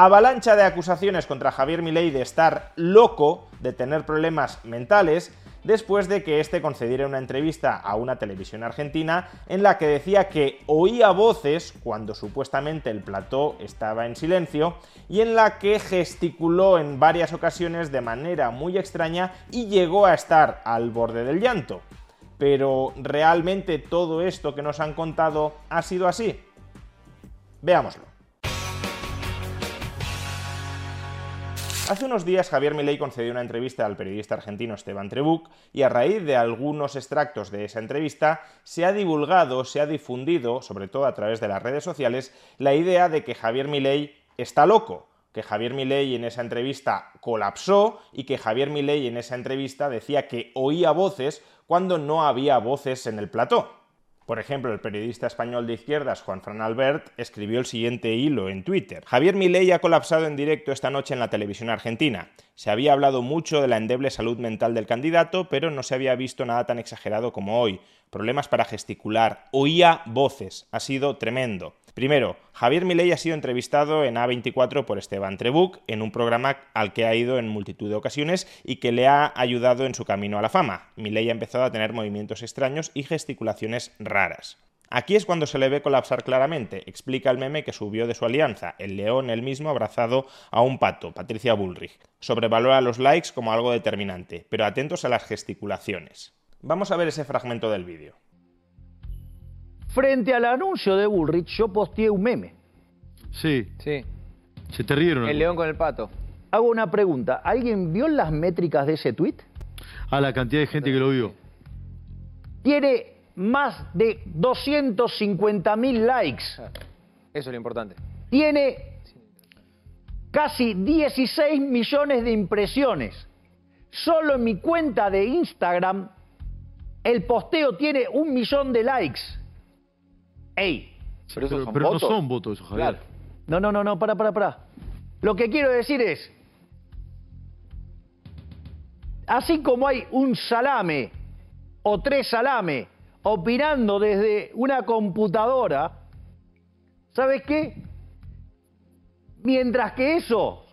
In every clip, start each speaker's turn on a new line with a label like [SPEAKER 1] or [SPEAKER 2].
[SPEAKER 1] Avalancha de acusaciones contra Javier Milei de estar loco, de tener problemas mentales, después de que este concediera una entrevista a una televisión argentina en la que decía que oía voces cuando supuestamente el plató estaba en silencio y en la que gesticuló en varias ocasiones de manera muy extraña y llegó a estar al borde del llanto. Pero ¿realmente todo esto que nos han contado ha sido así? Veámoslo. Hace unos días Javier Milei concedió una entrevista al periodista argentino Esteban Trebuch y a raíz de algunos extractos de esa entrevista se ha divulgado, se ha difundido, sobre todo a través de las redes sociales, la idea de que Javier Milei está loco, que Javier Milei en esa entrevista colapsó y que Javier Milei en esa entrevista decía que oía voces cuando no había voces en el plató. Por ejemplo, el periodista español de izquierdas Juan Fran Albert escribió el siguiente hilo en Twitter. Javier Milei ha colapsado en directo esta noche en la televisión argentina. Se había hablado mucho de la endeble salud mental del candidato, pero no se había visto nada tan exagerado como hoy. Problemas para gesticular, oía voces, ha sido tremendo. Primero, Javier Milei ha sido entrevistado en A24 por Esteban Trebuch en un programa al que ha ido en multitud de ocasiones y que le ha ayudado en su camino a la fama. Milei ha empezado a tener movimientos extraños y gesticulaciones raras. Aquí es cuando se le ve colapsar claramente, explica el meme que subió de su alianza, el león él mismo abrazado a un pato, Patricia Bullrich. Sobrevalora los likes como algo determinante, pero atentos a las gesticulaciones. Vamos a ver ese fragmento del vídeo.
[SPEAKER 2] Frente al anuncio de Bullrich, yo posteé un meme.
[SPEAKER 3] Sí.
[SPEAKER 4] Sí.
[SPEAKER 3] Se te rieron.
[SPEAKER 4] El
[SPEAKER 3] algo.
[SPEAKER 4] león con el pato.
[SPEAKER 2] Hago una pregunta. ¿Alguien vio las métricas de ese tweet?
[SPEAKER 3] A la cantidad de gente que lo vio.
[SPEAKER 2] Tiene más de 250 mil likes.
[SPEAKER 4] Eso es lo importante.
[SPEAKER 2] Tiene casi 16 millones de impresiones. Solo en mi cuenta de Instagram, el posteo tiene un millón de likes. ¡Ey!
[SPEAKER 4] Pero esos son
[SPEAKER 3] pero no
[SPEAKER 4] votos.
[SPEAKER 3] son votos Javier.
[SPEAKER 4] Claro.
[SPEAKER 2] No, no, no, no, para, para, para. Lo que quiero decir es, así como hay un salame o tres salame opinando desde una computadora, ¿sabes qué? Mientras que eso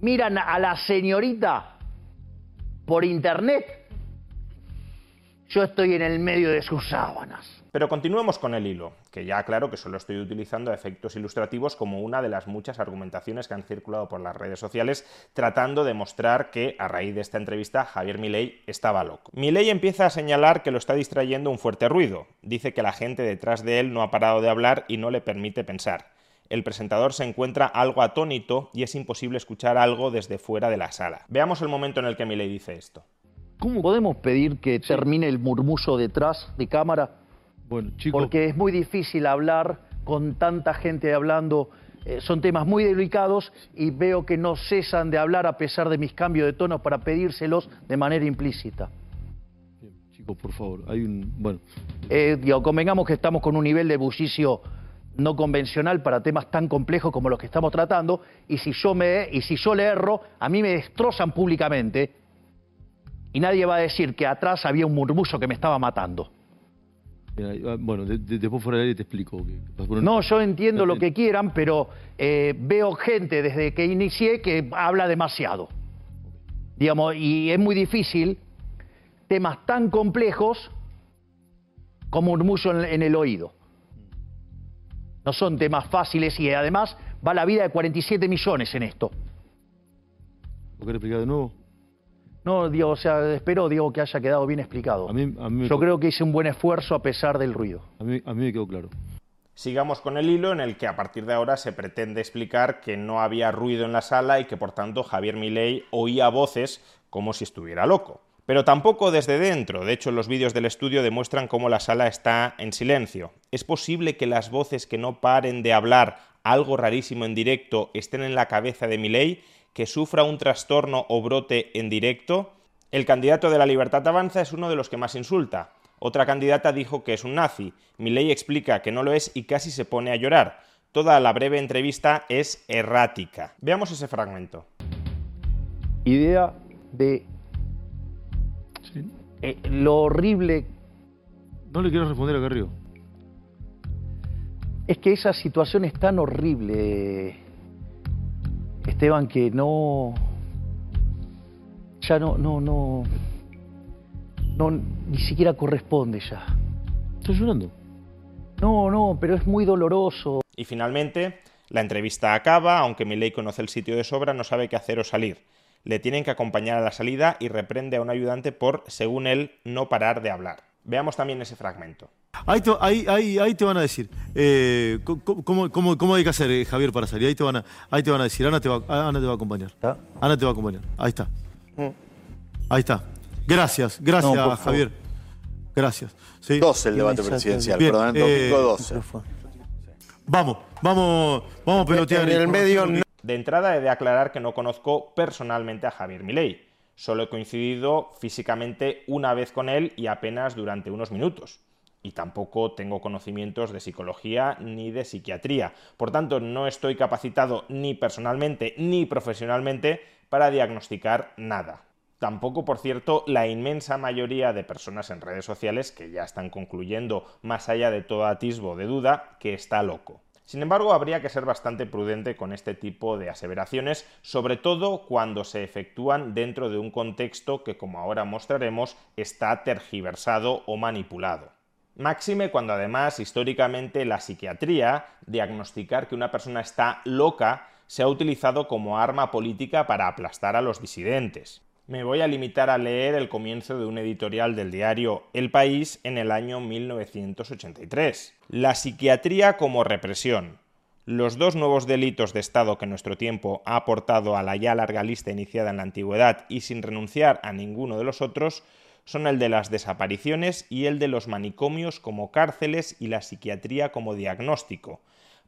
[SPEAKER 2] miran a la señorita por internet, yo estoy en el medio de sus sábanas.
[SPEAKER 1] Pero continuemos con el hilo, que ya aclaro que solo estoy utilizando a efectos ilustrativos como una de las muchas argumentaciones que han circulado por las redes sociales tratando de mostrar que a raíz de esta entrevista Javier Milei estaba loco. Milei empieza a señalar que lo está distrayendo un fuerte ruido. Dice que la gente detrás de él no ha parado de hablar y no le permite pensar. El presentador se encuentra algo atónito y es imposible escuchar algo desde fuera de la sala. Veamos el momento en el que Milei dice esto.
[SPEAKER 2] ¿Cómo podemos pedir que termine el murmullo detrás de cámara?
[SPEAKER 3] Bueno, chicos.
[SPEAKER 2] Porque es muy difícil hablar con tanta gente hablando. eh, son temas muy delicados y veo que no cesan de hablar a pesar de mis cambios de tono para pedírselos de manera implícita.
[SPEAKER 3] Chicos, por favor. Hay un. Bueno.
[SPEAKER 2] Eh, digo, convengamos que estamos con un nivel de bullicio no convencional para temas tan complejos como los que estamos tratando y si yo me y si yo le erro, a mí me destrozan públicamente y nadie va a decir que atrás había un murmullo que me estaba matando.
[SPEAKER 3] Mira, ah, Bueno, de- de- después fuera del aire te explico.
[SPEAKER 2] No, yo entiendo lo que quieran, pero eh, veo gente desde que inicié que habla demasiado. Digamos, y es muy difícil temas tan complejos como murmullo en, en el oído. No son temas fáciles y además va la vida de 47 millones en esto.
[SPEAKER 3] ¿Lo querés explicar de nuevo?
[SPEAKER 2] No, digo, o sea, espero digo, que haya quedado bien explicado.
[SPEAKER 3] A mí, a mí,
[SPEAKER 2] Yo creo que hice un buen esfuerzo a pesar del ruido.
[SPEAKER 3] a mí, a mí me quedó claro.
[SPEAKER 1] Sigamos con el hilo en el que a partir de ahora se pretende explicar que no había ruido en la sala y que por tanto Javier Milei oía voces como si estuviera loco. Pero tampoco desde dentro. De hecho, los vídeos del estudio demuestran cómo la sala está en silencio. ¿Es posible que las voces que no paren de hablar algo rarísimo en directo estén en la cabeza de Milei? ¿Que sufra un trastorno o brote en directo? El candidato de la Libertad Avanza es uno de los que más insulta. Otra candidata dijo que es un nazi. Milei explica que no lo es y casi se pone a llorar. Toda la breve entrevista es errática. Veamos ese fragmento.
[SPEAKER 2] Idea de eh, lo horrible
[SPEAKER 3] No le quiero responder a Carrillo.
[SPEAKER 2] es que esa situación es tan horrible, Esteban, que no. Ya no, no, no. No, ni siquiera corresponde ya.
[SPEAKER 3] ¿Estás llorando?
[SPEAKER 2] No, no, pero es muy doloroso.
[SPEAKER 1] Y finalmente, la entrevista acaba, aunque Milei conoce el sitio de sobra, no sabe qué hacer o salir. Le tienen que acompañar a la salida y reprende a un ayudante por, según él, no parar de hablar. Veamos también ese fragmento.
[SPEAKER 5] Ahí te, ahí, ahí, ahí te van a decir eh, cómo, cómo- cómo hay que hacer, eh, Javier, para salir. Ahí te van a, ahí te van a decir. Ana te va, Ana te va a acompañar.
[SPEAKER 2] ¿Está?
[SPEAKER 5] Ana te va a acompañar. Ahí está. Ahí está. Gracias, gracias,
[SPEAKER 2] No.
[SPEAKER 5] Javier. Gracias. Sí.
[SPEAKER 6] 12 el debate presidencial,
[SPEAKER 5] Bien,
[SPEAKER 6] perdón,
[SPEAKER 5] eh,
[SPEAKER 6] domingo 12.
[SPEAKER 5] Vamos, vamos, vamos a pelotear.
[SPEAKER 6] En el medio
[SPEAKER 1] De entrada he de aclarar que no conozco personalmente a Javier Milei. Solo he coincidido físicamente una vez con él y apenas durante unos minutos. Y tampoco tengo conocimientos de psicología ni de psiquiatría. Por tanto, no estoy capacitado ni personalmente ni profesionalmente para diagnosticar nada. Tampoco, por cierto, la inmensa mayoría de personas en redes sociales que ya están concluyendo, más allá de todo atisbo de duda, que está loco. Sin embargo, habría que ser bastante prudente con este tipo de aseveraciones, sobre todo cuando se efectúan dentro de un contexto que, como ahora mostraremos, está tergiversado o manipulado. Máxime cuando además históricamente la psiquiatría, diagnosticar que una persona está loca, se ha utilizado como arma política para aplastar a los disidentes. Me voy a limitar a leer el comienzo de un editorial del diario El País en el año 1983. La psiquiatría como represión. Los dos nuevos delitos de Estado que nuestro tiempo ha aportado a la ya larga lista iniciada en la antigüedad y sin renunciar a ninguno de los otros son el de las desapariciones y el de los manicomios como cárceles y la psiquiatría como diagnóstico.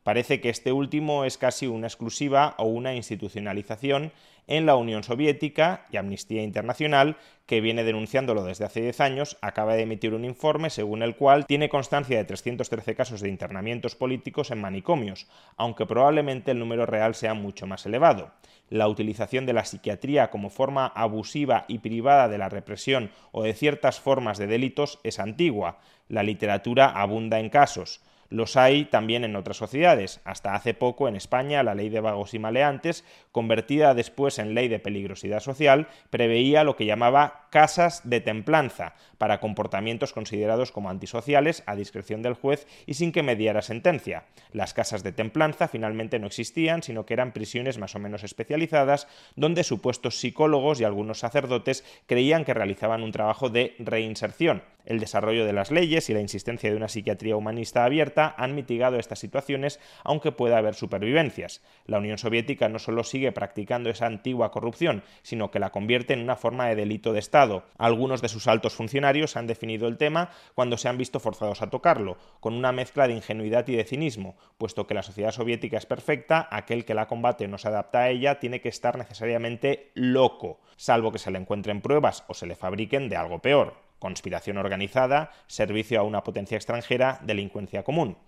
[SPEAKER 1] Parece que este último es casi una exclusiva o una institucionalización en la Unión Soviética y Amnistía Internacional, que viene denunciándolo desde hace 10 años, acaba de emitir un informe según el cual tiene constancia de 313 casos de internamientos políticos en manicomios, aunque probablemente el número real sea mucho más elevado. La utilización de la psiquiatría como forma abusiva y privada de la represión o de ciertas formas de delitos es antigua. La literatura abunda en casos. Los hay también en otras sociedades. Hasta hace poco en España la ley de vagos y maleantes, convertida después en ley de peligrosidad social, preveía lo que llamaba casas de templanza para comportamientos considerados como antisociales a discreción del juez y sin que mediara sentencia. Las casas de templanza finalmente no existían, sino que eran prisiones más o menos especializadas donde supuestos psicólogos y algunos sacerdotes creían que realizaban un trabajo de reinserción. El desarrollo de las leyes y la insistencia de una psiquiatría humanista abierta han mitigado estas situaciones, aunque pueda haber supervivencias. La Unión Soviética no solo sigue practicando esa antigua corrupción, sino que la convierte en una forma de delito de Estado. Algunos de sus altos funcionarios han definido el tema cuando se han visto forzados a tocarlo, con una mezcla de ingenuidad y de cinismo, puesto que la sociedad soviética es perfecta, aquel que la combate no se adapta a ella tiene que estar necesariamente loco, salvo que se le encuentren pruebas o se le fabriquen de algo peor conspiración organizada, servicio a una potencia extranjera, delincuencia común.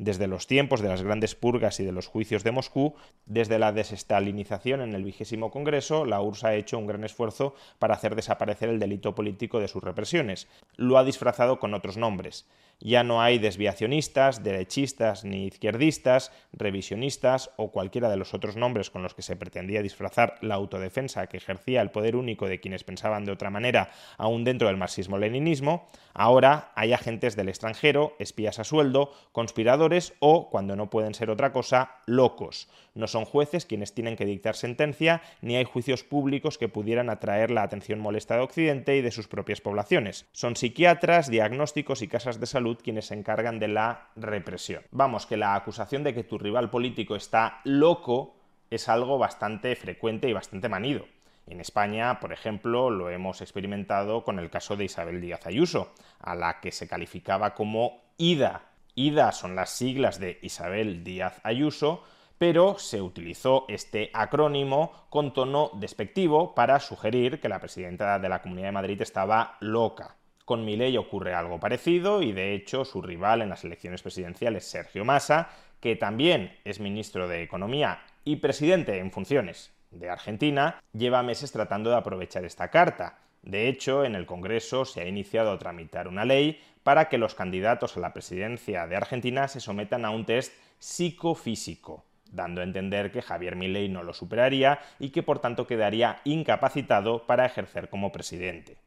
[SPEAKER 1] Desde los tiempos de las grandes purgas y de los juicios de Moscú, desde la desestalinización en el vigésimo Congreso, la URSS ha hecho un gran esfuerzo para hacer desaparecer el delito político de sus represiones. Lo ha disfrazado con otros nombres. Ya no hay desviacionistas, derechistas ni izquierdistas, revisionistas o cualquiera de los otros nombres con los que se pretendía disfrazar la autodefensa que ejercía el poder único de quienes pensaban de otra manera aún dentro del marxismo-leninismo. Ahora hay agentes del extranjero, espías a sueldo, conspiradores o, cuando no pueden ser otra cosa, locos. No son jueces quienes tienen que dictar sentencia, ni hay juicios públicos que pudieran atraer la atención molesta de Occidente y de sus propias poblaciones. Son psiquiatras, diagnósticos y casas de salud quienes se encargan de la represión. Vamos, que la acusación de que tu rival político está loco es algo bastante frecuente y bastante manido. En España, por ejemplo, lo hemos experimentado con el caso de Isabel Díaz Ayuso, a la que se calificaba como IDA. IDA son las siglas de Isabel Díaz Ayuso, pero se utilizó este acrónimo con tono despectivo para sugerir que la presidenta de la Comunidad de Madrid estaba loca. Con Milei ocurre algo parecido y de hecho su rival en las elecciones presidenciales, Sergio Massa, que también es ministro de Economía y presidente en funciones de Argentina, lleva meses tratando de aprovechar esta carta. De hecho, en el Congreso se ha iniciado a tramitar una ley para que los candidatos a la presidencia de Argentina se sometan a un test psicofísico, dando a entender que Javier Milei no lo superaría y que por tanto quedaría incapacitado para ejercer como presidente.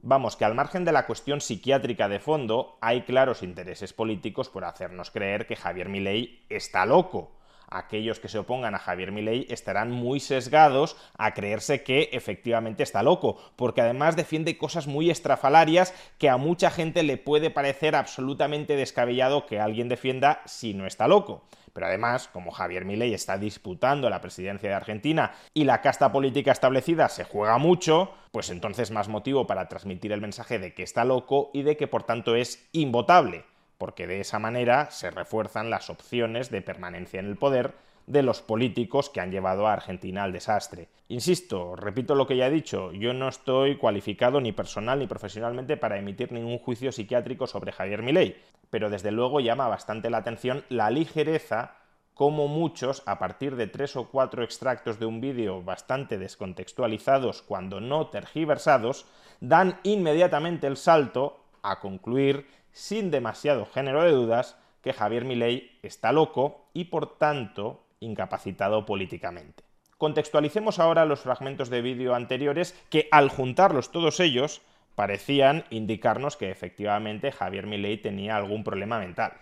[SPEAKER 1] Vamos, que al margen de la cuestión psiquiátrica de fondo, hay claros intereses políticos por hacernos creer que Javier Milei está loco, aquellos que se opongan a Javier Milei estarán muy sesgados a creerse que efectivamente está loco, porque además defiende cosas muy estrafalarias que a mucha gente le puede parecer absolutamente descabellado que alguien defienda si no está loco. Pero además, como Javier Milei está disputando la presidencia de Argentina y la casta política establecida se juega mucho, pues entonces más motivo para transmitir el mensaje de que está loco y de que por tanto es invotable porque de esa manera se refuerzan las opciones de permanencia en el poder de los políticos que han llevado a Argentina al desastre. Insisto, repito lo que ya he dicho, yo no estoy cualificado ni personal ni profesionalmente para emitir ningún juicio psiquiátrico sobre Javier Milei, pero desde luego llama bastante la atención la ligereza como muchos, a partir de tres o cuatro extractos de un vídeo bastante descontextualizados, cuando no tergiversados, dan inmediatamente el salto a concluir sin demasiado género de dudas que Javier Milei está loco y por tanto incapacitado políticamente. Contextualicemos ahora los fragmentos de vídeo anteriores que al juntarlos todos ellos parecían indicarnos que efectivamente Javier Milei tenía algún problema mental.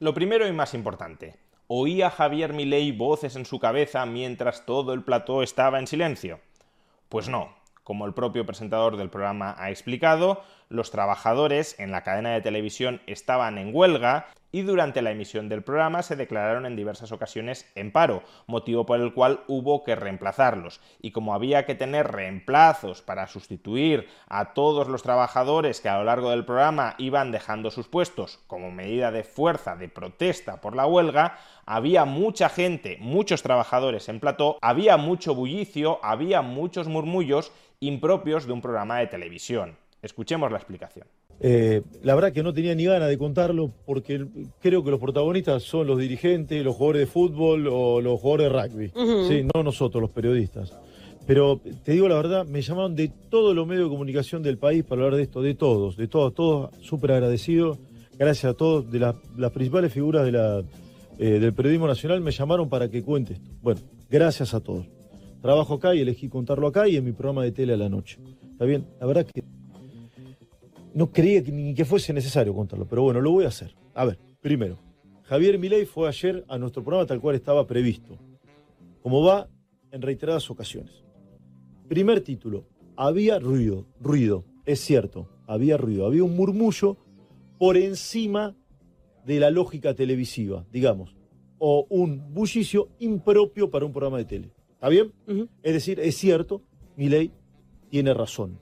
[SPEAKER 1] Lo primero y más importante, ¿oía Javier Milei voces en su cabeza mientras todo el plató estaba en silencio? Pues no, como el propio presentador del programa ha explicado, los trabajadores en la cadena de televisión estaban en huelga y durante la emisión del programa se declararon en diversas ocasiones en paro, motivo por el cual hubo que reemplazarlos. Y como había que tener reemplazos para sustituir a todos los trabajadores que a lo largo del programa iban dejando sus puestos como medida de fuerza de protesta por la huelga, había mucha gente, muchos trabajadores en plató, había mucho bullicio, había muchos murmullos impropios de un programa de televisión. Escuchemos la explicación.
[SPEAKER 5] Eh, la verdad que no tenía ni ganas de contarlo porque creo que los protagonistas son los dirigentes, los jugadores de fútbol o los jugadores de rugby. Sí, no nosotros, los periodistas. Pero te digo la verdad, me llamaron de todos los medios de comunicación del país para hablar de esto, de todos, de todos, todos súper agradecidos. Gracias a todos, de las principales figuras de la, eh, del periodismo nacional me llamaron para que cuente esto. Bueno, gracias a todos. Trabajo acá y elegí contarlo acá y en mi programa de tele a la noche. ¿Está bien? La verdad que no creía que, ni que fuese necesario contarlo, pero bueno, lo voy a hacer. A ver, primero, Javier Milei fue ayer a nuestro programa tal cual estaba previsto, como va en reiteradas ocasiones. Primer título, había ruido, ruido, es cierto, había ruido, había un murmullo por encima de la lógica televisiva, digamos, o un bullicio impropio para un programa de tele. ¿Está bien? Es decir, es cierto, Milei tiene razón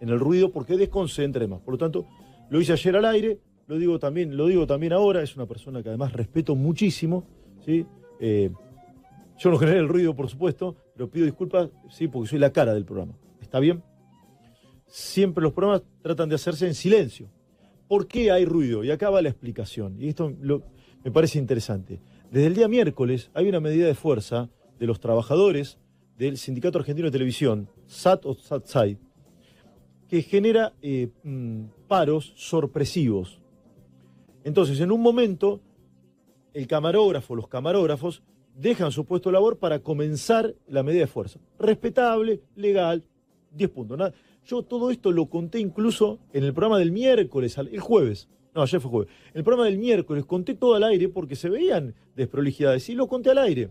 [SPEAKER 5] en el ruido porque desconcentra más. Por lo tanto, lo hice ayer al aire, lo digo también, lo digo también ahora, es una persona que además respeto muchísimo, ¿sí? Eh, yo no generé el ruido, por supuesto, pero pido disculpas, sí, porque soy la cara del programa. ¿Está bien? Siempre los programas tratan de hacerse en silencio. ¿Por qué hay ruido? Y acá va la explicación. Y esto me parece interesante. Desde el día miércoles hay una medida de fuerza de los trabajadores del Sindicato Argentino de Televisión, SAT o SATSAI, que genera eh, mm, paros sorpresivos. Entonces, en un momento, el camarógrafo, los camarógrafos, dejan su puesto de labor para comenzar la medida de fuerza. Respetable, legal, 10 puntos. Yo todo esto lo conté incluso en el programa del miércoles, el jueves. No, ayer fue jueves. En el programa del miércoles conté todo al aire porque se veían desprolijidades y lo conté al aire.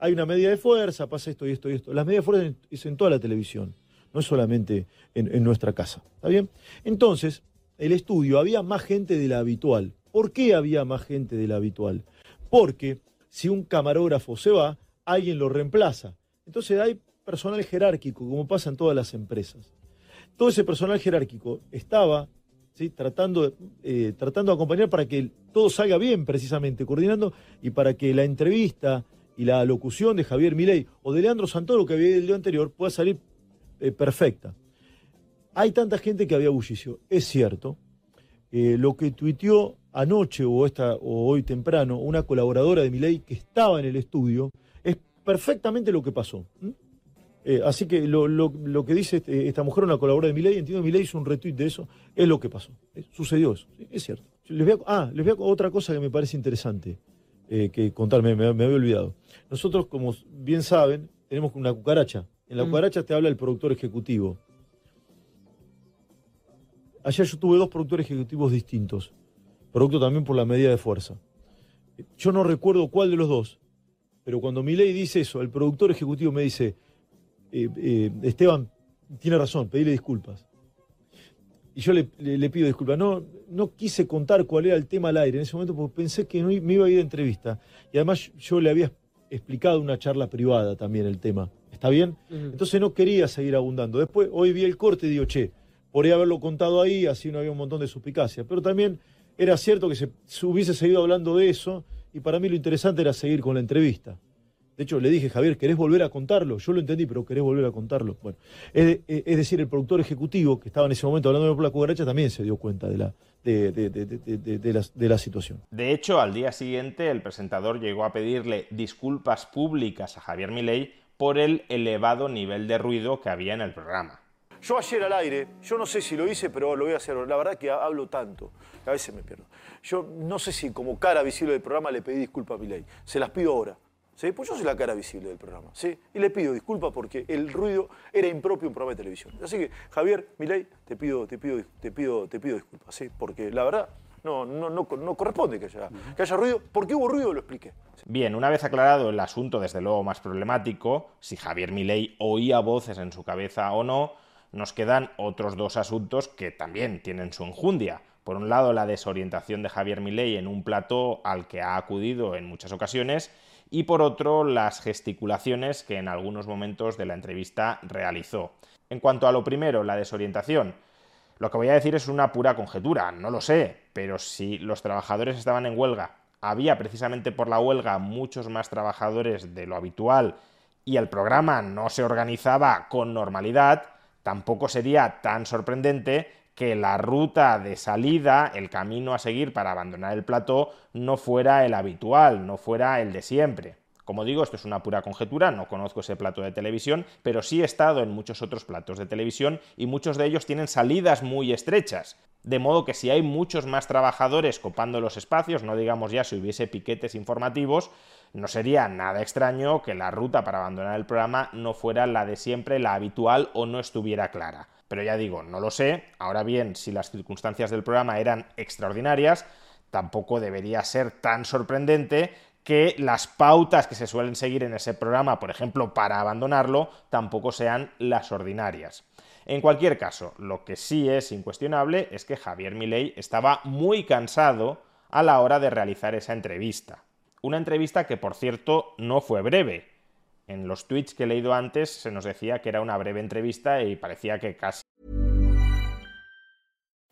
[SPEAKER 5] Hay una medida de fuerza, pasa esto y esto y esto. Las medidas de fuerza es en toda la televisión no es solamente en, nuestra casa. ¿Está bien? Entonces, el estudio había más gente de la habitual. ¿Por qué había más gente de la habitual? Porque si un camarógrafo se va, alguien lo reemplaza. Entonces hay personal jerárquico, como pasa en todas las empresas. Todo ese personal jerárquico estaba tratando, eh, tratando de acompañar para que todo salga bien, precisamente, coordinando y para que la entrevista y la locución de Javier Milei o de Leandro Santoro, que había el día anterior, pueda salir eh, perfecta. Hay tanta gente que había bullicio, es cierto. Eh, lo que tuiteó anoche o, esta, o hoy temprano una colaboradora de Milei que estaba en el estudio es perfectamente lo que pasó. Eh, así que lo, lo- lo que dice este- esta mujer, una colaboradora de Milei, entiendo que Milei hizo un retweet de eso, es lo que pasó. Sucedió eso, es cierto. Ah, les voy a otra cosa que me parece interesante que contarme, me, me había olvidado. Nosotros, como bien saben, tenemos una cucaracha. En la cucaracha te habla el productor ejecutivo. Ayer yo tuve dos productores ejecutivos distintos, producto también por la medida de fuerza. Yo no recuerdo cuál de los dos, pero cuando Milei dice eso, el productor ejecutivo me dice, eh, eh, Esteban, tiene razón, pedile disculpas. Y yo le, le- le pido disculpas. No, no quise contar cuál era el tema al aire en ese momento porque pensé que no me iba a ir de entrevista. Y además yo le había explicado una charla privada también el tema. ¿Está bien? Entonces no quería seguir abundando. Después, hoy vi el corte y digo, che, podría haberlo contado ahí, así no había un montón de suspicacia. Pero también era cierto que se, se hubiese seguido hablando de eso y para mí lo interesante era seguir con la entrevista. De hecho, le dije, Javier, ¿querés volver a contarlo? Yo lo entendí, pero ¿querés volver a contarlo? Bueno, es, de- es decir, el productor ejecutivo que estaba en ese momento hablando por la cucaracha también se dio cuenta de la, de, de- de- de- de- de la, de la situación.
[SPEAKER 1] De hecho, al día siguiente, el presentador llegó a pedirle disculpas públicas a Javier Milei por el elevado nivel de ruido que había en el programa.
[SPEAKER 5] Yo ayer al aire, yo no sé si lo hice, pero lo voy a hacer. La verdad que hablo tanto, a veces me pierdo. Yo no sé si como cara visible del programa le pedí disculpas a Milei. Se las pido ahora. ¿sí? Pues yo soy la cara visible del programa. ¿sí? Y le pido disculpas porque el ruido era impropio en un programa de televisión. Así que, Javier, Milei, te pido, te pido, te pido, te pido disculpas. ¿sí? Porque la verdad no, no, no, no corresponde que haya, que haya ruido. ¿Por qué hubo ruido? Lo expliqué.
[SPEAKER 1] Bien, una vez aclarado el asunto, desde luego más problemático, si Javier Milei oía voces en su cabeza o no, nos quedan otros dos asuntos que también tienen su enjundia. Por un lado, la desorientación de Javier Milei en un plató al que ha acudido en muchas ocasiones, y por otro, las gesticulaciones que en algunos momentos de la entrevista realizó. En cuanto a lo primero, la desorientación, lo que voy a decir es una pura conjetura, no lo sé, pero si los trabajadores estaban en huelga, había precisamente por la huelga muchos más trabajadores de lo habitual y el programa no se organizaba con normalidad, tampoco sería tan sorprendente que la ruta de salida, el camino a seguir para abandonar el plató, no fuera el habitual, no fuera el de siempre. Como digo, esto es una pura conjetura, no conozco ese plato de televisión, pero sí he estado en muchos otros platos de televisión y muchos de ellos tienen salidas muy estrechas. De modo que si hay muchos más trabajadores copando los espacios, no digamos ya si hubiese piquetes informativos, no sería nada extraño que la ruta para abandonar el programa no fuera la de siempre, la habitual o no estuviera clara. Pero ya digo, no lo sé. Ahora bien, si las circunstancias del programa eran extraordinarias, tampoco debería ser tan sorprendente que las pautas que se suelen seguir en ese programa, por ejemplo, para abandonarlo, tampoco sean las ordinarias. En cualquier caso, lo que sí es incuestionable es que Javier Milei estaba muy cansado a la hora de realizar esa entrevista. Una entrevista que, por cierto, no fue breve. En los tweets que he leído antes se nos decía que era una breve entrevista y parecía que casi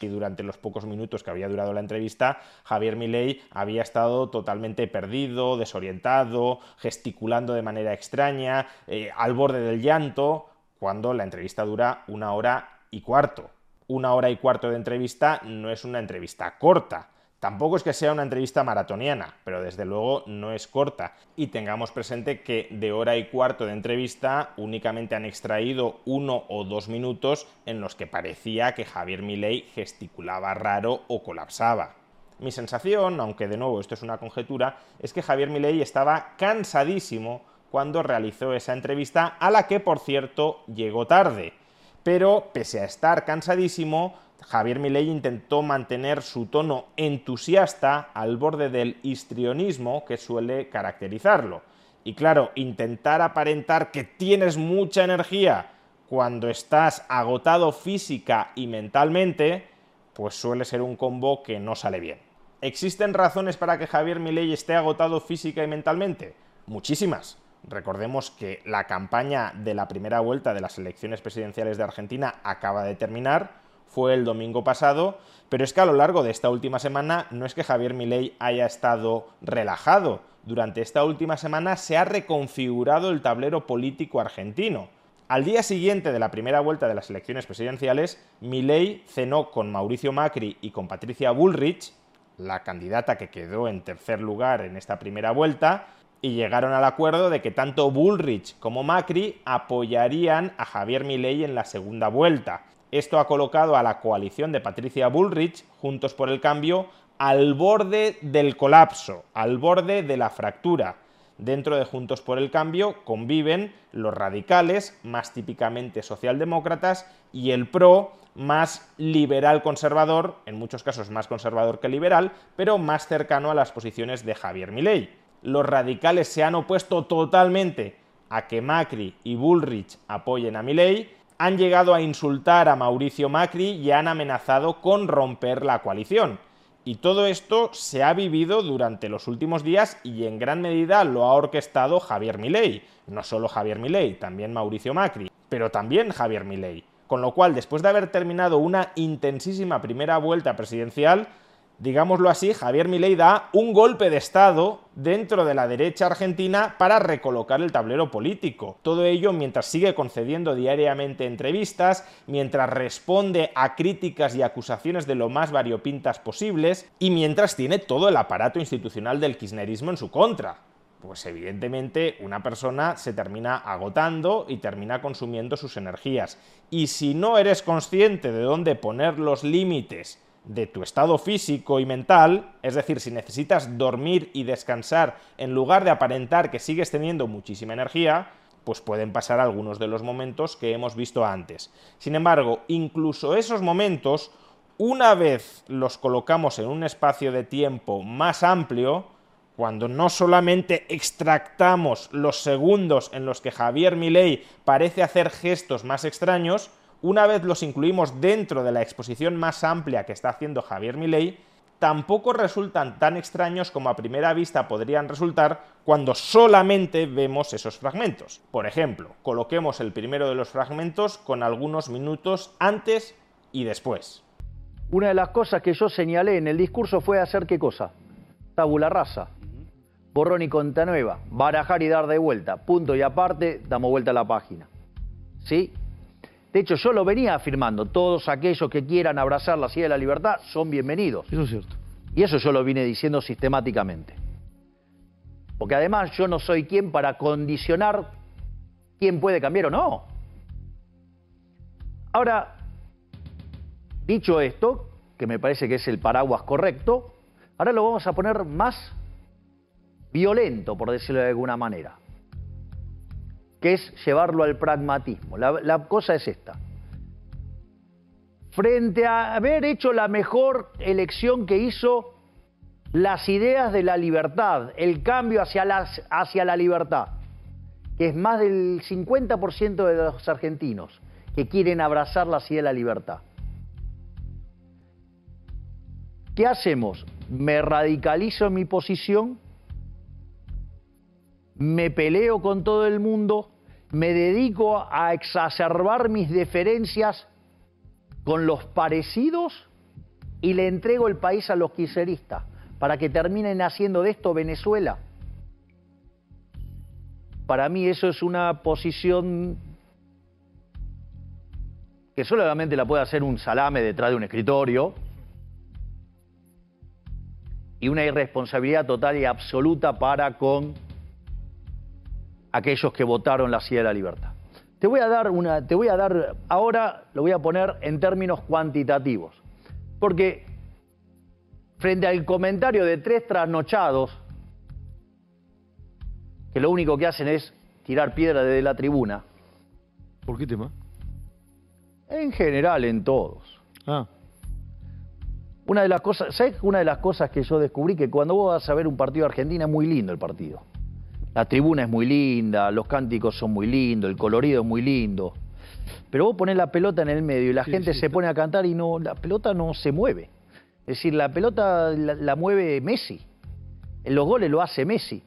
[SPEAKER 1] Y durante los pocos minutos que había durado la entrevista, Javier Milei había estado totalmente perdido, desorientado, gesticulando de manera extraña, eh, al borde del llanto, cuando la entrevista dura una hora y cuarto. Una hora y cuarto de entrevista no es una entrevista corta. Tampoco es que sea una entrevista maratoniana, pero desde luego no es corta. Y tengamos presente que de hora y cuarto de entrevista únicamente han extraído uno o dos minutos en los que parecía que Javier Milei gesticulaba raro o colapsaba. Mi sensación, aunque de nuevo esto es una conjetura, es que Javier Milei estaba cansadísimo cuando realizó esa entrevista, a la que por cierto llegó tarde. Pero pese a estar cansadísimo, Javier Milei intentó mantener su tono entusiasta al borde del histrionismo que suele caracterizarlo. Y claro, intentar aparentar que tienes mucha energía cuando estás agotado física y mentalmente, pues suele ser un combo que no sale bien. ¿Existen razones para que Javier Milei esté agotado física y mentalmente? Muchísimas. Recordemos que la campaña de la primera vuelta de las elecciones presidenciales de Argentina acaba de terminar fue el domingo pasado, pero es que a lo largo de esta última semana no es que Javier Milei haya estado relajado. Durante esta última semana se ha reconfigurado el tablero político argentino. Al día siguiente de la primera vuelta de las elecciones presidenciales, Milei cenó con Mauricio Macri y con Patricia Bullrich, la candidata que quedó en tercer lugar en esta primera vuelta, y llegaron al acuerdo de que tanto Bullrich como Macri apoyarían a Javier Milei en la segunda vuelta. Esto ha colocado a la coalición de Patricia Bullrich, Juntos por el Cambio, al borde del colapso, al borde de la fractura. Dentro de Juntos por el Cambio conviven los radicales, más típicamente socialdemócratas, y el PRO, más liberal conservador, en muchos casos más conservador que liberal, pero más cercano a las posiciones de Javier Milei. Los radicales se han opuesto totalmente a que Macri y Bullrich apoyen a Milei han llegado a insultar a Mauricio Macri y han amenazado con romper la coalición. Y todo esto se ha vivido durante los últimos días y en gran medida lo ha orquestado Javier Milei. No solo Javier Milei, también Mauricio Macri, pero también Javier Milei. Con lo cual, después de haber terminado una intensísima primera vuelta presidencial, digámoslo así, Javier Milei da un golpe de Estado dentro de la derecha argentina para recolocar el tablero político. Todo ello mientras sigue concediendo diariamente entrevistas, mientras responde a críticas y acusaciones de lo más variopintas posibles y mientras tiene todo el aparato institucional del kirchnerismo en su contra. Pues evidentemente una persona se termina agotando y termina consumiendo sus energías. Y si no eres consciente de dónde poner los límites de tu estado físico y mental, es decir, si necesitas dormir y descansar en lugar de aparentar que sigues teniendo muchísima energía, pues pueden pasar algunos de los momentos que hemos visto antes. Sin embargo, incluso esos momentos, una vez los colocamos en un espacio de tiempo más amplio, cuando no solamente extractamos los segundos en los que Javier Milei parece hacer gestos más extraños, una vez los incluimos dentro de la exposición más amplia que está haciendo Javier Milei, tampoco resultan tan extraños como a primera vista podrían resultar cuando solamente vemos esos fragmentos. Por ejemplo, coloquemos el primero de los fragmentos con algunos minutos antes y después.
[SPEAKER 2] Una de las cosas que yo señalé en el discurso fue hacer qué cosa? Tabula rasa. Borrón y conta nueva. Barajar y dar de vuelta. Punto y aparte, damos vuelta a la página. ¿Sí? De hecho, yo lo venía afirmando, todos aquellos que quieran abrazar la silla de la libertad son bienvenidos.
[SPEAKER 3] Eso es cierto.
[SPEAKER 2] Y eso yo lo vine diciendo sistemáticamente. Porque además yo no soy quien para condicionar quién puede cambiar o no. Ahora, dicho esto, que me parece que es el paraguas correcto, ahora lo vamos a poner más violento, por decirlo de alguna manera que es llevarlo al pragmatismo. La, cosa es esta. Frente a haber hecho la mejor elección que hizo las ideas de la libertad, el cambio hacia, hacia la libertad, que es más del 50% de los argentinos que quieren abrazar la idea de la libertad. ¿Qué hacemos? ¿Me radicalizo en mi posición me peleo con todo el mundo, me dedico a exacerbar mis diferencias con los parecidos y le entrego el país a los kirchneristas para que terminen haciendo de esto Venezuela. Para mí eso es una posición que solamente la puede hacer un salame detrás de un escritorio y una irresponsabilidad total y absoluta para con aquellos que votaron la silla de la libertad. Te voy a dar una, te voy a dar, ahora lo voy a poner en términos cuantitativos, porque frente al comentario de tres trasnochados, que lo único que hacen es tirar piedra desde la tribuna.
[SPEAKER 3] ¿Por qué tema?
[SPEAKER 2] En general, en todos.
[SPEAKER 3] Ah.
[SPEAKER 2] Una de las cosas, ¿sabes? Una de las cosas que yo descubrí que cuando vos vas a ver un partido de Argentina es muy lindo el partido. La tribuna es muy linda, los cánticos son muy lindos, el colorido es muy lindo. Pero vos ponés la pelota en el medio y la
[SPEAKER 3] Sí,
[SPEAKER 2] gente
[SPEAKER 3] sí,
[SPEAKER 2] se pone a cantar y no, la pelota no se mueve. Es decir, la pelota la, la mueve Messi. En los goles lo hace Messi.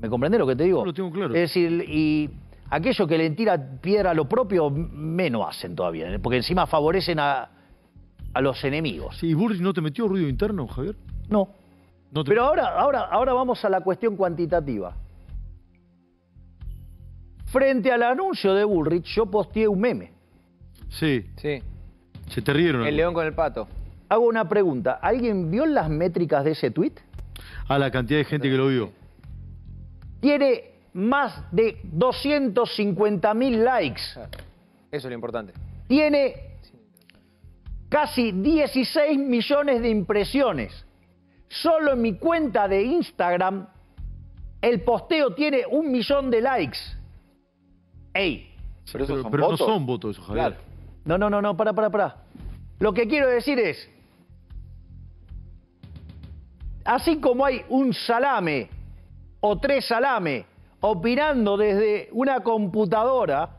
[SPEAKER 2] ¿Me comprendés lo que te digo?
[SPEAKER 3] Lo tengo claro.
[SPEAKER 2] Es decir, y aquellos que le tiran piedra a lo propio, menos hacen todavía, ¿eh? porque encima favorecen a, a los enemigos.
[SPEAKER 3] Sí, ¿y Burrich no te metió ruido interno, Javier?
[SPEAKER 2] No.
[SPEAKER 3] No te-
[SPEAKER 2] Pero ahora, ahora, ahora vamos a la cuestión cuantitativa. Frente al anuncio de Bullrich, yo posteé un meme.
[SPEAKER 3] Sí,
[SPEAKER 4] Sí.
[SPEAKER 3] se te rieron.
[SPEAKER 4] El
[SPEAKER 3] algo.
[SPEAKER 4] león con el pato.
[SPEAKER 2] Hago una pregunta. ¿Alguien vio las métricas de ese tweet?
[SPEAKER 3] A la cantidad de gente que lo vio.
[SPEAKER 2] Tiene más de 250 mil likes.
[SPEAKER 4] Eso es lo importante.
[SPEAKER 2] Tiene casi 16 millones de impresiones. Solo en mi cuenta de Instagram, el posteo tiene un millón de likes. ¡Ey!
[SPEAKER 4] Pero esos
[SPEAKER 3] Pero,
[SPEAKER 4] son
[SPEAKER 3] pero no
[SPEAKER 4] votos.
[SPEAKER 3] son votos, eso, Javier.
[SPEAKER 4] Claro.
[SPEAKER 2] No, no, no, no, para, para, para. Lo que quiero decir es, así como hay un salame o tres salame opinando desde una computadora,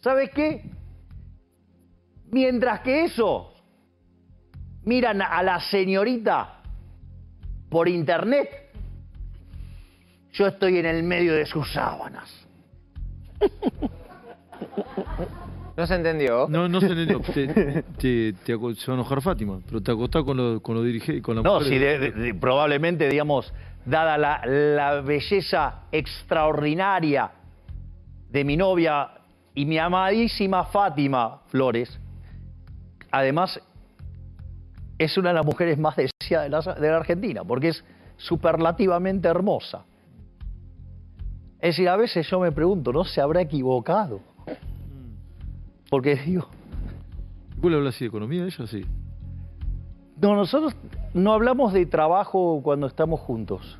[SPEAKER 2] ¿sabes qué? Mientras que eso miran a la señorita por internet, yo estoy en el medio de sus sábanas.
[SPEAKER 4] No se entendió.
[SPEAKER 3] No, no se entendió. Te, te, te aco- se va a enojar Fátima, pero te acostás con los con lo dirige, con la
[SPEAKER 2] No,
[SPEAKER 3] mujer
[SPEAKER 2] sí, de- de- de- probablemente, digamos, dada la, la belleza extraordinaria de mi novia y mi amadísima Fátima Flores, además es una de las mujeres más deseadas de la, de la Argentina, porque es superlativamente hermosa. Es decir, a veces yo me pregunto, ¿no se habrá equivocado? Porque digo,
[SPEAKER 3] ¿Vos le hablas así de economía a ella? Sí.
[SPEAKER 2] No, nosotros no hablamos de trabajo cuando estamos juntos.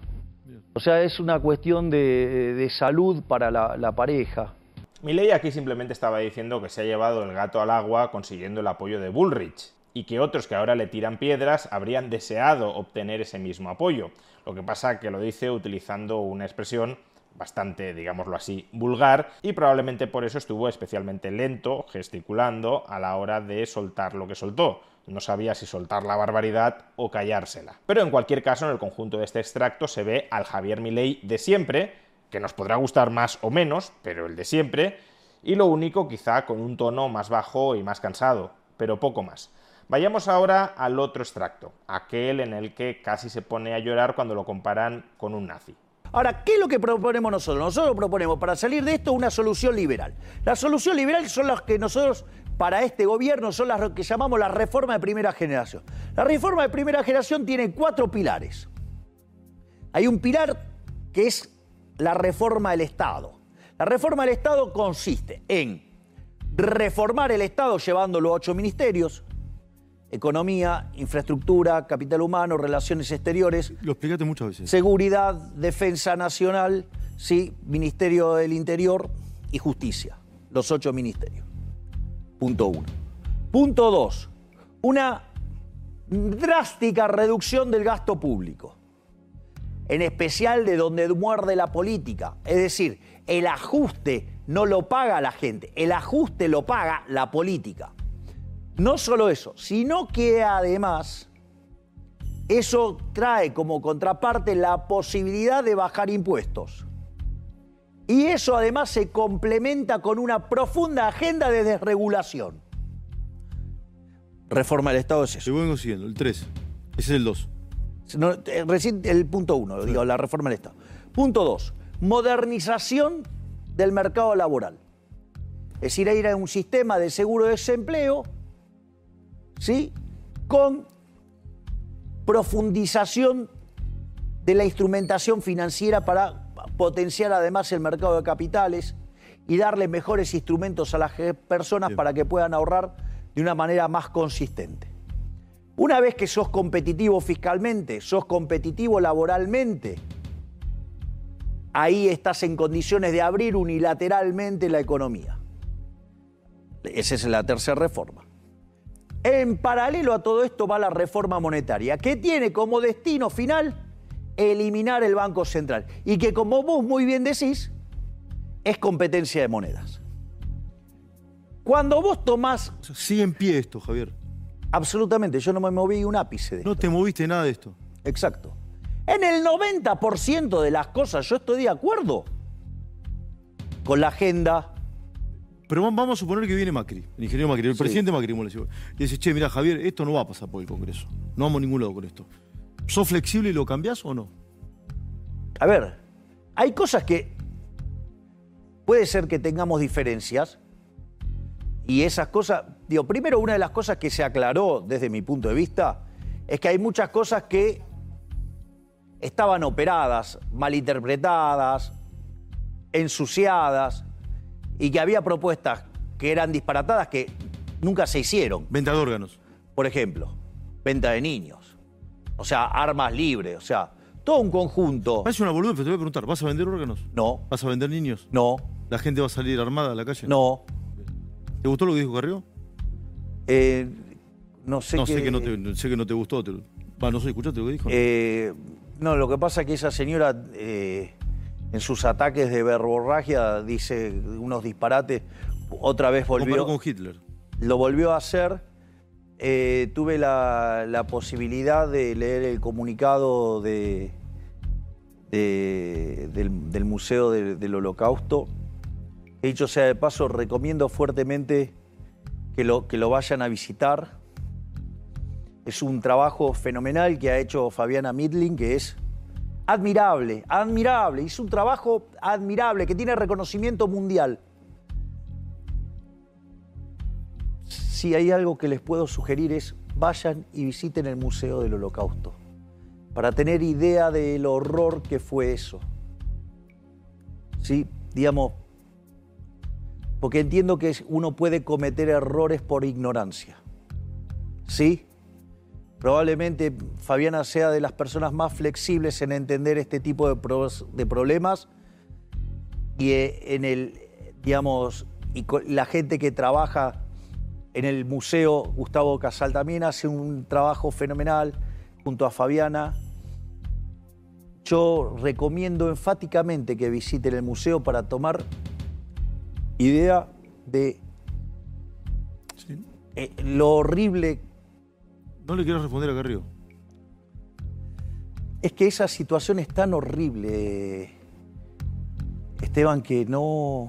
[SPEAKER 2] O sea, es una cuestión de, de salud para la, la pareja.
[SPEAKER 1] Milei aquí simplemente estaba diciendo que se ha llevado el gato al agua consiguiendo el apoyo de Bullrich y que otros que ahora le tiran piedras habrían deseado obtener ese mismo apoyo. Lo que pasa que lo dice utilizando una expresión bastante, digámoslo así, vulgar y probablemente por eso estuvo especialmente lento, gesticulando a la hora de soltar lo que soltó. No sabía si soltar la barbaridad o callársela. Pero en cualquier caso, en el conjunto de este extracto se ve al Javier Milei de siempre, que nos podrá gustar más o menos, pero el de siempre, y lo único quizá con un tono más bajo y más cansado, pero poco más. Vayamos ahora al otro extracto, aquel en el que casi se pone a llorar cuando lo comparan con un nazi.
[SPEAKER 7] Ahora, ¿qué es lo que proponemos nosotros? Nosotros proponemos para salir de esto una solución liberal. La solución liberal son las que nosotros, para este gobierno, son las que llamamos la reforma de primera generación. La reforma de primera generación tiene cuatro pilares. Hay un pilar que es la reforma del Estado. La reforma del Estado consiste en reformar el Estado llevándolo a ocho ministerios, economía, infraestructura, capital humano, relaciones exteriores,
[SPEAKER 3] Lo explicaste muchas veces.
[SPEAKER 7] Seguridad, Defensa Nacional, sí, Ministerio del Interior y Justicia. Los ocho ministerios. Punto uno. Punto dos. Una drástica reducción del gasto público. En especial de donde muerde la política. Es decir, el ajuste no lo paga la gente, el ajuste lo paga la política. No solo eso, sino que además eso trae como contraparte la posibilidad de bajar impuestos.
[SPEAKER 2] Y eso además se complementa con una profunda agenda de desregulación. Reforma del Estado es eso.
[SPEAKER 5] Yo vengo siguiendo, el 3. Ese es el 2.
[SPEAKER 2] No, eh, recién el punto uno, digo, la reforma del Estado. Punto dos, modernización del mercado laboral. Es decir, ir a un sistema de seguro de desempleo, ¿sí? Con profundización de la instrumentación financiera para potenciar además el mercado de capitales y darle mejores instrumentos a las personas para que puedan ahorrar de una manera más consistente. Una vez que sos competitivo fiscalmente, sos competitivo laboralmente, ahí estás en condiciones de abrir unilateralmente la economía. Esa es la tercera reforma. En paralelo a todo esto va la reforma monetaria, que tiene como destino final eliminar el Banco Central y que como vos muy bien decís, es competencia de monedas. Cuando vos tomás...
[SPEAKER 5] Sigue en pie esto, Javier.
[SPEAKER 2] Absolutamente, yo no me moví un ápice de
[SPEAKER 5] No te moviste nada de esto.
[SPEAKER 2] Exacto. En el 90% de las cosas yo estoy de acuerdo con la agenda.
[SPEAKER 5] Pero vam- vamos a suponer que viene Macri, el ingeniero Macri, el
[SPEAKER 2] Sí.
[SPEAKER 5] presidente Macri, como le digo. Dice, che, mira, Javier, esto no va a pasar por el Congreso. No vamos a ningún lado con esto. ¿Sos flexible y lo cambiás o no?
[SPEAKER 2] A ver, hay cosas que puede ser que tengamos diferencias y esas cosas, digo, primero una de las cosas que se aclaró desde mi punto de vista es que hay muchas cosas que estaban operadas, malinterpretadas, ensuciadas y que había propuestas que eran disparatadas que nunca se hicieron.
[SPEAKER 5] Venta de órganos.
[SPEAKER 2] Por ejemplo, venta de niños. O sea, armas libres, o sea, todo un conjunto.
[SPEAKER 5] Parece una boludez, pero te voy a preguntar, ¿vas a vender órganos?
[SPEAKER 2] No.
[SPEAKER 5] ¿Vas a vender niños?
[SPEAKER 2] No.
[SPEAKER 5] ¿La gente va a salir armada a la calle?
[SPEAKER 2] No.
[SPEAKER 5] ¿Te gustó lo que dijo Carrió?
[SPEAKER 2] Eh, no sé
[SPEAKER 5] no,
[SPEAKER 2] qué-
[SPEAKER 5] sé, que no te, sé que no te gustó. te- Va, no sé, ¿escuchaste lo que dijo?
[SPEAKER 2] Eh, no, lo que pasa es que esa señora eh, en sus ataques de verborragia dice unos disparates. Otra vez volvió.
[SPEAKER 5] Comparó con Hitler.
[SPEAKER 2] Lo volvió a hacer. Eh, tuve la, la posibilidad de leer el comunicado de, de- del, del Museo de- del Holocausto. He dicho sea de paso, recomiendo fuertemente que lo, que lo vayan a visitar. Es un trabajo fenomenal que ha hecho Fabiana Midling, que es admirable, admirable. Hizo un trabajo admirable que tiene reconocimiento mundial. Si hay algo que les puedo sugerir es vayan y visiten el Museo del Holocausto para tener idea del horror que fue eso. Sí, digamos, porque entiendo que uno puede cometer errores por ignorancia. ¿Sí? Probablemente Fabiana sea de las personas más flexibles en entender este tipo de, de problemas y eh, en el, digamos, y la gente que trabaja en el museo, Gustavo Casal también hace un trabajo fenomenal junto a Fabiana. Yo recomiendo enfáticamente que visiten el museo para tomar idea de eh, lo horrible
[SPEAKER 5] No le quiero responder a Carrió.
[SPEAKER 2] Es que esa situación es tan horrible, Esteban, que no.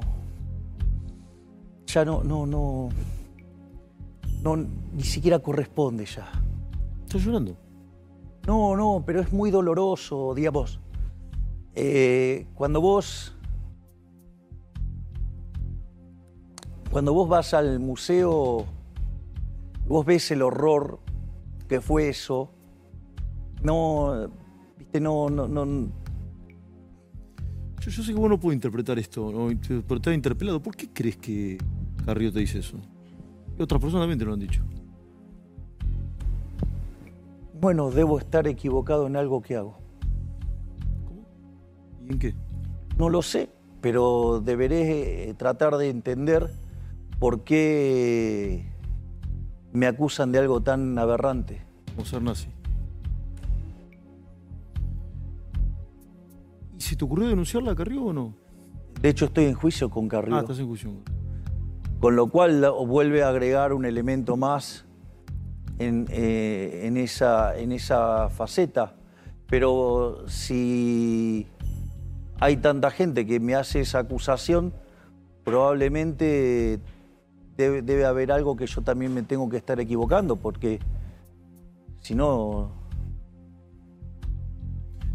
[SPEAKER 2] Ya no, no, no. No, ni siquiera corresponde ya.
[SPEAKER 5] ¿Estás llorando?
[SPEAKER 2] No, no, pero es muy doloroso, digamos. Eh, cuando vos. Cuando vos vas al museo, vos ves el horror que fue eso. No. Viste, no, no, no.
[SPEAKER 5] Yo, yo sé que vos no puedo interpretar esto, ¿no? pero estás interpelado. ¿Por qué crees que Carrió te dice eso? Y otras personas también te lo han dicho.
[SPEAKER 2] Bueno, debo estar equivocado en algo que hago.
[SPEAKER 5] ¿Y en qué?
[SPEAKER 2] No lo sé, pero deberé eh, tratar de entender por qué me acusan de algo tan aberrante.
[SPEAKER 5] Como ser nazi. ¿Y se te ocurrió denunciarla a Carrió o no?
[SPEAKER 2] De hecho, estoy en juicio con Carrillo.
[SPEAKER 5] Ah, estás en juicio.
[SPEAKER 2] Con lo cual vuelve a agregar un elemento más en, eh, en esa, en esa faceta. Pero si
[SPEAKER 7] hay tanta gente que me hace esa acusación, probablemente debe, debe haber algo que yo también me tengo que estar equivocando, porque si no,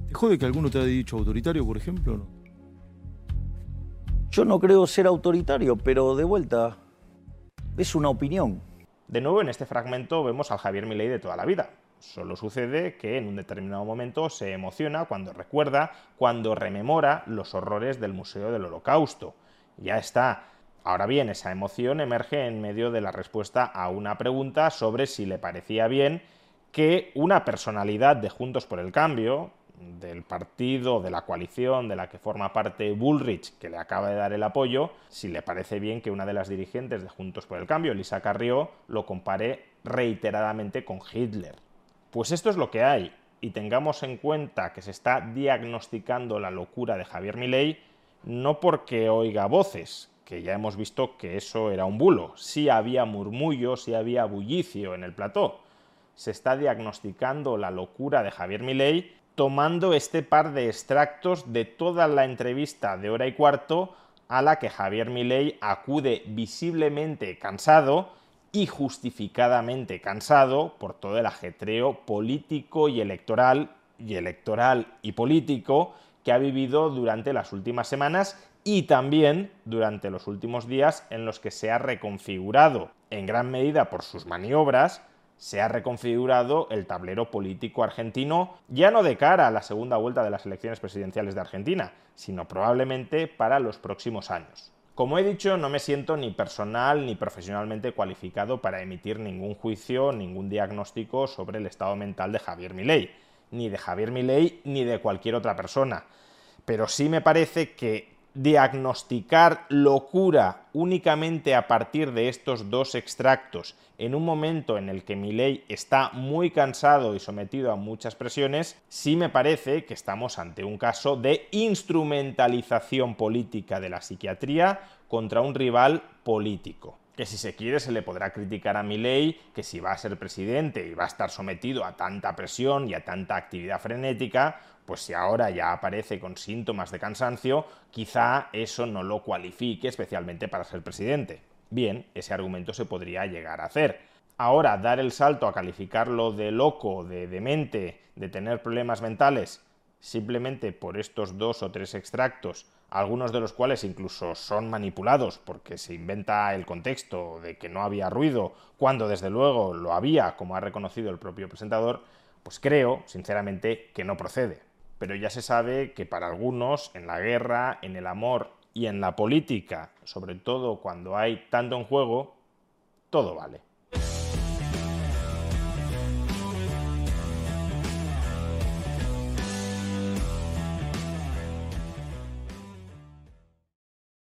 [SPEAKER 3] ¿Te jode que alguno te haya dicho autoritario, por ejemplo? no?
[SPEAKER 7] yo no creo ser autoritario, pero de vuelta, es una opinión.
[SPEAKER 1] De nuevo, en este fragmento vemos al Javier Milei de toda la vida. Solo sucede que en un determinado momento se emociona cuando recuerda, cuando rememora los horrores del Museo del Holocausto. Ya está. Ahora bien, esa emoción emerge en medio de la respuesta a una pregunta sobre si le parecía bien que una personalidad de Juntos por el Cambio, del partido, de la coalición de la que forma parte Bullrich, que le acaba de dar el apoyo, si le parece bien que una de las dirigentes de Juntos por el Cambio, Lisa Carrió, lo compare reiteradamente con Hitler. Pues esto es lo que hay, y tengamos en cuenta que se está diagnosticando la locura de Javier Milei no porque oiga voces, que ya hemos visto que eso era un bulo, sí había murmullo, sí había bullicio en el plató. Se está diagnosticando la locura de Javier Milei tomando este par de extractos de toda la entrevista de hora y cuarto a la que Javier Milei acude visiblemente cansado y justificadamente cansado por todo el ajetreo político y electoral y electoral y político que ha vivido durante las últimas semanas y también durante los últimos días en los que se ha reconfigurado en gran medida por sus maniobras se ha reconfigurado el tablero político argentino, ya no de cara a la segunda vuelta de las elecciones presidenciales de Argentina, sino probablemente para los próximos años. Como he dicho, no me siento ni personal ni profesionalmente cualificado para emitir ningún juicio, ningún diagnóstico sobre el estado mental de Javier Milei, ni de Javier Milei ni de cualquier otra persona. Pero sí me parece que diagnosticar locura únicamente a partir de estos dos extractos en un momento en el que Milei está muy cansado y sometido a muchas presiones, sí me parece que estamos ante un caso de instrumentalización política de la psiquiatría contra un rival político que si se quiere se le podrá criticar a Milei que si va a ser presidente y va a estar sometido a tanta presión y a tanta actividad frenética, pues si ahora ya aparece con síntomas de cansancio, quizá eso no lo cualifique especialmente para ser presidente. Bien, ese argumento se podría llegar a hacer. Ahora, dar el salto a calificarlo de loco, de demente, de tener problemas mentales, simplemente por estos dos o tres extractos, algunos de los cuales incluso son manipulados porque se inventa el contexto de que no había ruido, cuando desde luego lo había, como ha reconocido el propio presentador, pues creo, sinceramente, que no procede. Pero ya se sabe que para algunos, en la guerra, en el amor y en la política, sobre todo cuando hay tanto en juego, todo vale.